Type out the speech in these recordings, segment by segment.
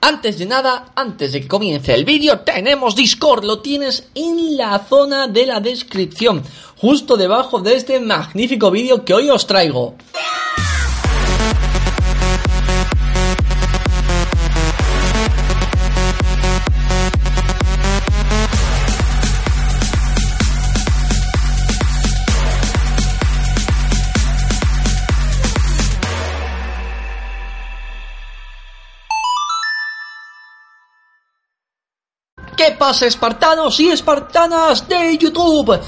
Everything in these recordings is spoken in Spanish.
Antes de nada, antes de que comience el vídeo, tenemos Discord, lo tienes en la zona de la descripción, justo debajo de este magnífico vídeo que hoy os traigo. ¿Qué pasa espartanos y espartanas de YouTube?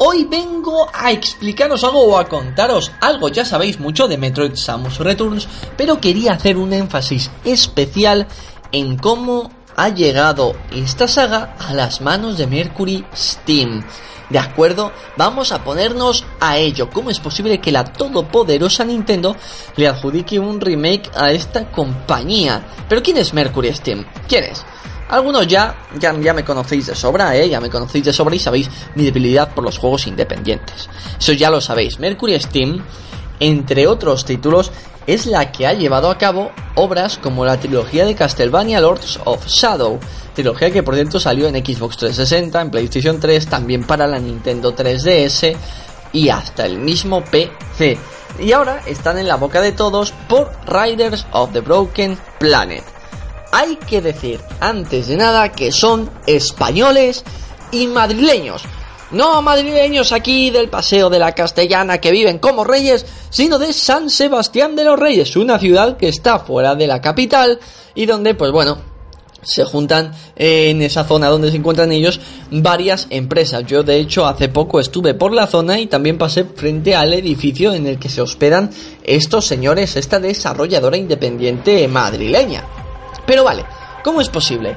Hoy vengo a explicaros algo o a contaros algo, ya sabéis mucho de Metroid Samus Returns, pero quería hacer un énfasis especial en cómo ha llegado esta saga a las manos de Mercury Steam. ¿De acuerdo? Vamos a ponernos a ello. ¿Cómo es posible que la todopoderosa Nintendo le adjudique un remake a esta compañía? Pero ¿quién es Mercury Steam? ¿Quién es? Algunos ya, ya, ya me conocéis de sobra, ¿eh? Ya me conocéis de sobra y sabéis mi debilidad por los juegos independientes. Eso ya lo sabéis. Mercury Steam, entre otros títulos, es la que ha llevado a cabo obras como la trilogía de Castlevania Lords of Shadow, trilogía que por cierto salió en Xbox 360, en PlayStation 3, también para la Nintendo 3DS y hasta el mismo PC. Y ahora están en la boca de todos por Riders of the Broken Planet hay que decir antes de nada que son españoles y madrileños. No madrileños aquí del Paseo de la Castellana que viven como reyes, sino de San Sebastián de los Reyes, una ciudad que está fuera de la capital y donde, pues bueno, se juntan en esa zona donde se encuentran ellos varias empresas. Yo de hecho hace poco estuve por la zona y también pasé frente al edificio en el que se hospedan estos señores, esta desarrolladora independiente madrileña. Pero vale, ¿cómo es posible?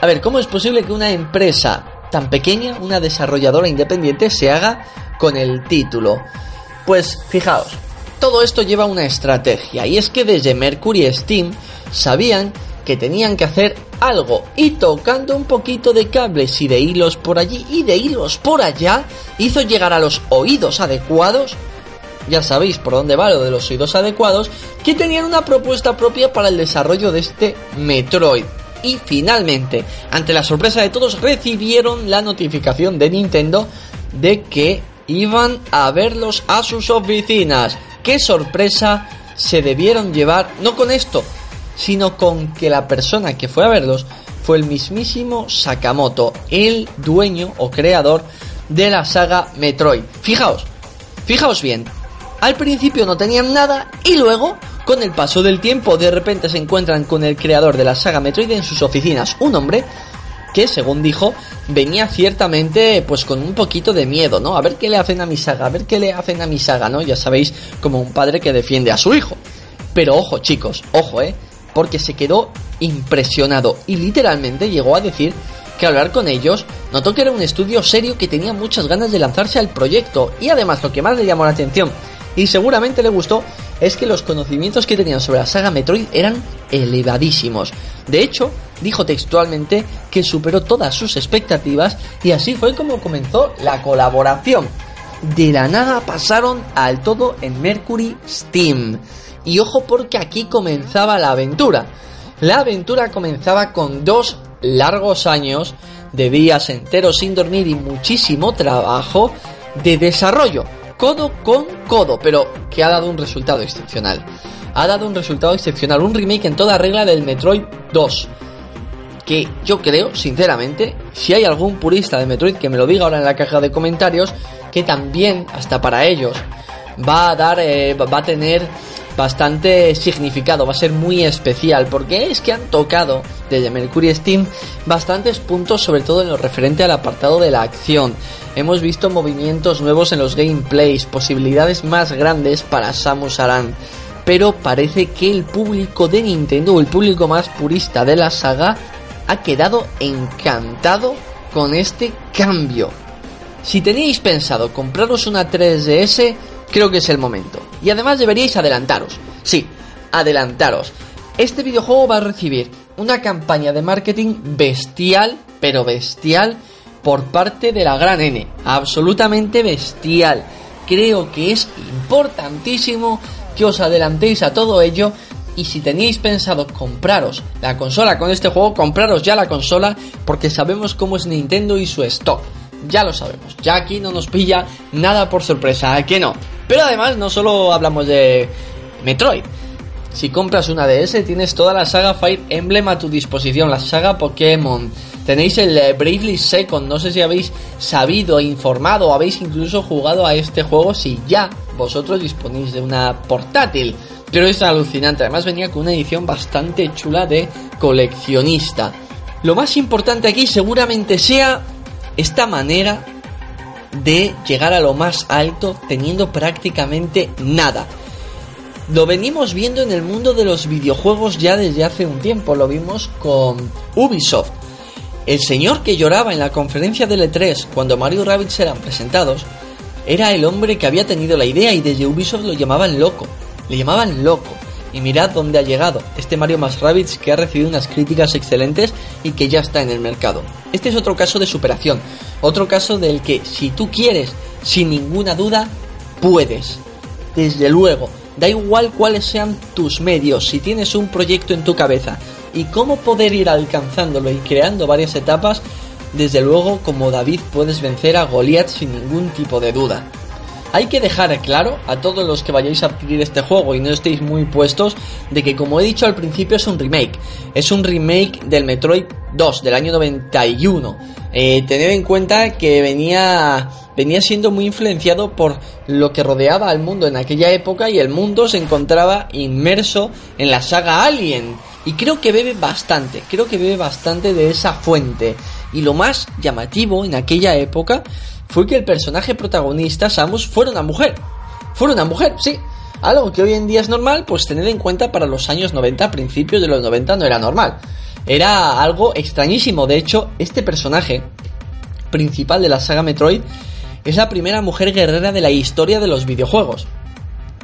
A ver, ¿cómo es posible que una empresa tan pequeña, una desarrolladora independiente, se haga con el título? Pues fijaos, todo esto lleva una estrategia y es que desde Mercury Steam sabían que tenían que hacer algo y tocando un poquito de cables y de hilos por allí y de hilos por allá hizo llegar a los oídos adecuados ya sabéis por dónde va lo de los oídos adecuados, que tenían una propuesta propia para el desarrollo de este Metroid. Y finalmente, ante la sorpresa de todos, recibieron la notificación de Nintendo de que iban a verlos a sus oficinas. ¡Qué sorpresa! Se debieron llevar, no con esto, sino con que la persona que fue a verlos fue el mismísimo Sakamoto, el dueño o creador de la saga Metroid. Fijaos, fijaos bien, al principio no tenían nada y luego, con el paso del tiempo, de repente se encuentran con el creador de la saga Metroid en sus oficinas, un hombre que, según dijo, venía ciertamente pues con un poquito de miedo, ¿no? A ver qué le hacen a mi saga, a ver qué le hacen a mi saga, ¿no? Ya sabéis, como un padre que defiende a su hijo. Pero ojo, chicos, ojo, ¿eh? Porque se quedó impresionado y literalmente llegó a decir que hablar con ellos notó que era un estudio serio que tenía muchas ganas de lanzarse al proyecto y además lo que más le llamó la atención y seguramente le gustó es que los conocimientos que tenían sobre la saga Metroid eran elevadísimos. De hecho, dijo textualmente que superó todas sus expectativas y así fue como comenzó la colaboración. De la nada pasaron al todo en Mercury Steam. Y ojo porque aquí comenzaba la aventura. La aventura comenzaba con dos largos años de días enteros sin dormir y muchísimo trabajo de desarrollo codo con codo, pero que ha dado un resultado excepcional. Ha dado un resultado excepcional, un remake en toda regla del Metroid 2. Que yo creo, sinceramente, si hay algún purista de Metroid que me lo diga ahora en la caja de comentarios, que también, hasta para ellos, va a dar, eh, va a tener bastante significado, va a ser muy especial, porque es que han tocado desde Mercury Steam bastantes puntos, sobre todo en lo referente al apartado de la acción. Hemos visto movimientos nuevos en los gameplays, posibilidades más grandes para Samus Aran. pero parece que el público de Nintendo, el público más purista de la saga, ha quedado encantado con este cambio. Si teníais pensado compraros una 3DS, creo que es el momento. Y además deberíais adelantaros. Sí, adelantaros. Este videojuego va a recibir una campaña de marketing bestial, pero bestial, por parte de la gran N. Absolutamente bestial. Creo que es importantísimo que os adelantéis a todo ello y si teníais pensado compraros la consola con este juego, compraros ya la consola porque sabemos cómo es Nintendo y su stock. Ya lo sabemos, ya aquí no nos pilla nada por sorpresa, que no? Pero además no solo hablamos de Metroid. Si compras una DS tienes toda la saga Fire Emblem a tu disposición, la saga Pokémon. Tenéis el eh, Bravely Second, no sé si habéis sabido, informado o habéis incluso jugado a este juego si ya vosotros disponéis de una portátil. Pero es alucinante, además venía con una edición bastante chula de coleccionista. Lo más importante aquí seguramente sea esta manera de llegar a lo más alto teniendo prácticamente nada. Lo venimos viendo en el mundo de los videojuegos ya desde hace un tiempo, lo vimos con Ubisoft. El señor que lloraba en la conferencia del E3 cuando Mario Rabbids eran presentados era el hombre que había tenido la idea y desde Ubisoft lo llamaban loco. Le llamaban loco. Y mirad dónde ha llegado este Mario más Rabbids que ha recibido unas críticas excelentes y que ya está en el mercado. Este es otro caso de superación, otro caso del que si tú quieres, sin ninguna duda, puedes. Desde luego, da igual cuáles sean tus medios, si tienes un proyecto en tu cabeza y cómo poder ir alcanzándolo y creando varias etapas, desde luego como David puedes vencer a Goliath sin ningún tipo de duda. Hay que dejar claro a todos los que vayáis a adquirir este juego y no estéis muy puestos de que como he dicho al principio es un remake. Es un remake del Metroid 2 del año 91. Eh, tened en cuenta que venía venía siendo muy influenciado por lo que rodeaba al mundo en aquella época y el mundo se encontraba inmerso en la saga Alien. Y creo que bebe bastante, creo que bebe bastante de esa fuente. Y lo más llamativo en aquella época fue que el personaje protagonista, Samus, fuera una mujer. Fuera una mujer, sí. Algo que hoy en día es normal, pues tener en cuenta para los años 90, principios de los 90 no era normal. Era algo extrañísimo. De hecho, este personaje principal de la saga Metroid es la primera mujer guerrera de la historia de los videojuegos.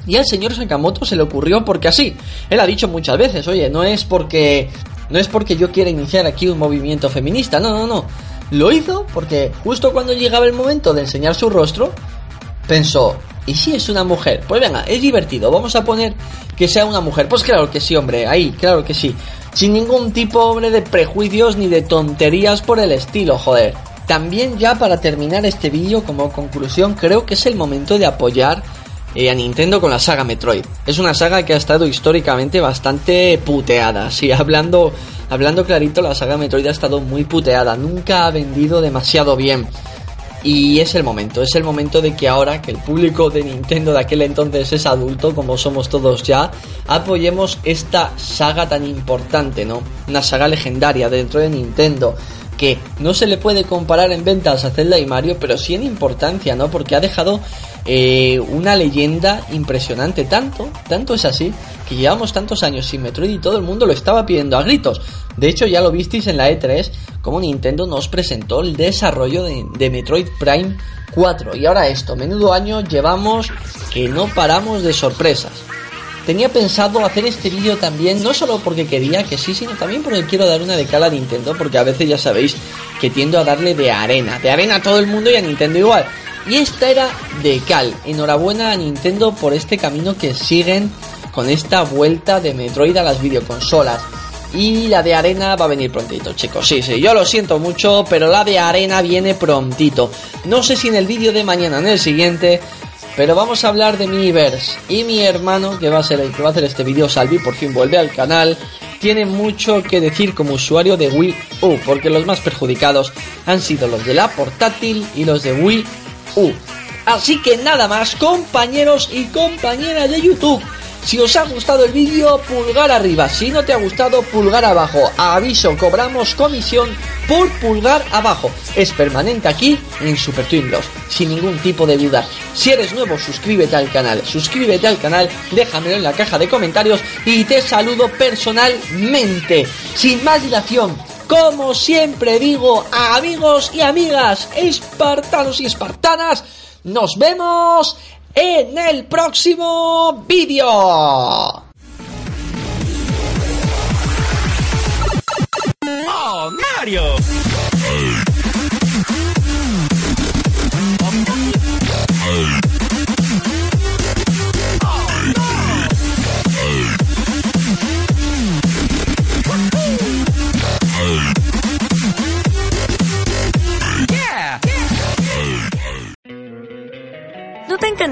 Y al señor Sakamoto se le ocurrió porque así. Él ha dicho muchas veces, oye, no es porque no es porque yo quiera iniciar aquí un movimiento feminista, no, no, no. Lo hizo porque justo cuando llegaba el momento de enseñar su rostro, pensó, ¿y si es una mujer? Pues venga, es divertido, vamos a poner que sea una mujer. Pues claro que sí, hombre, ahí, claro que sí. Sin ningún tipo, hombre, de prejuicios ni de tonterías por el estilo, joder. También ya para terminar este vídeo como conclusión, creo que es el momento de apoyar a Nintendo con la saga Metroid. Es una saga que ha estado históricamente bastante puteada. Sí, hablando, hablando clarito, la saga Metroid ha estado muy puteada. Nunca ha vendido demasiado bien. Y es el momento, es el momento de que ahora que el público de Nintendo de aquel entonces es adulto, como somos todos ya, apoyemos esta saga tan importante, ¿no? Una saga legendaria dentro de Nintendo que no se le puede comparar en ventas a Zelda y Mario, pero sí en importancia, ¿no? Porque ha dejado eh, una leyenda impresionante. Tanto, tanto es así, que llevamos tantos años sin Metroid y todo el mundo lo estaba pidiendo a gritos. De hecho, ya lo visteis en la E3, como Nintendo nos presentó el desarrollo de, de Metroid Prime 4. Y ahora esto, menudo año llevamos que no paramos de sorpresas. Tenía pensado hacer este vídeo también, no solo porque quería que sí, sino también porque quiero dar una de cara a Nintendo, porque a veces ya sabéis que tiendo a darle de arena, de arena a todo el mundo y a Nintendo igual. Y esta era de cal. Enhorabuena a Nintendo por este camino que siguen con esta vuelta de Metroid a las videoconsolas. Y la de arena va a venir prontito, chicos. Sí, sí, yo lo siento mucho, pero la de arena viene prontito. No sé si en el vídeo de mañana, en el siguiente, pero vamos a hablar de Miiverse y mi hermano, que va a ser el que va a hacer este vídeo, Salvi, por fin vuelve al canal. Tiene mucho que decir como usuario de Wii U, porque los más perjudicados han sido los de la portátil y los de Wii Así que nada más, compañeros y compañeras de YouTube. Si os ha gustado el vídeo, pulgar arriba. Si no te ha gustado, pulgar abajo. Aviso, cobramos comisión por pulgar abajo. Es permanente aquí en Super Twin sin ningún tipo de duda. Si eres nuevo, suscríbete al canal, suscríbete al canal, déjamelo en la caja de comentarios y te saludo personalmente. Sin más dilación, como siempre digo, amigos y amigas, espartanos y espartanas, nos vemos en el próximo vídeo. ¡Oh, Mario!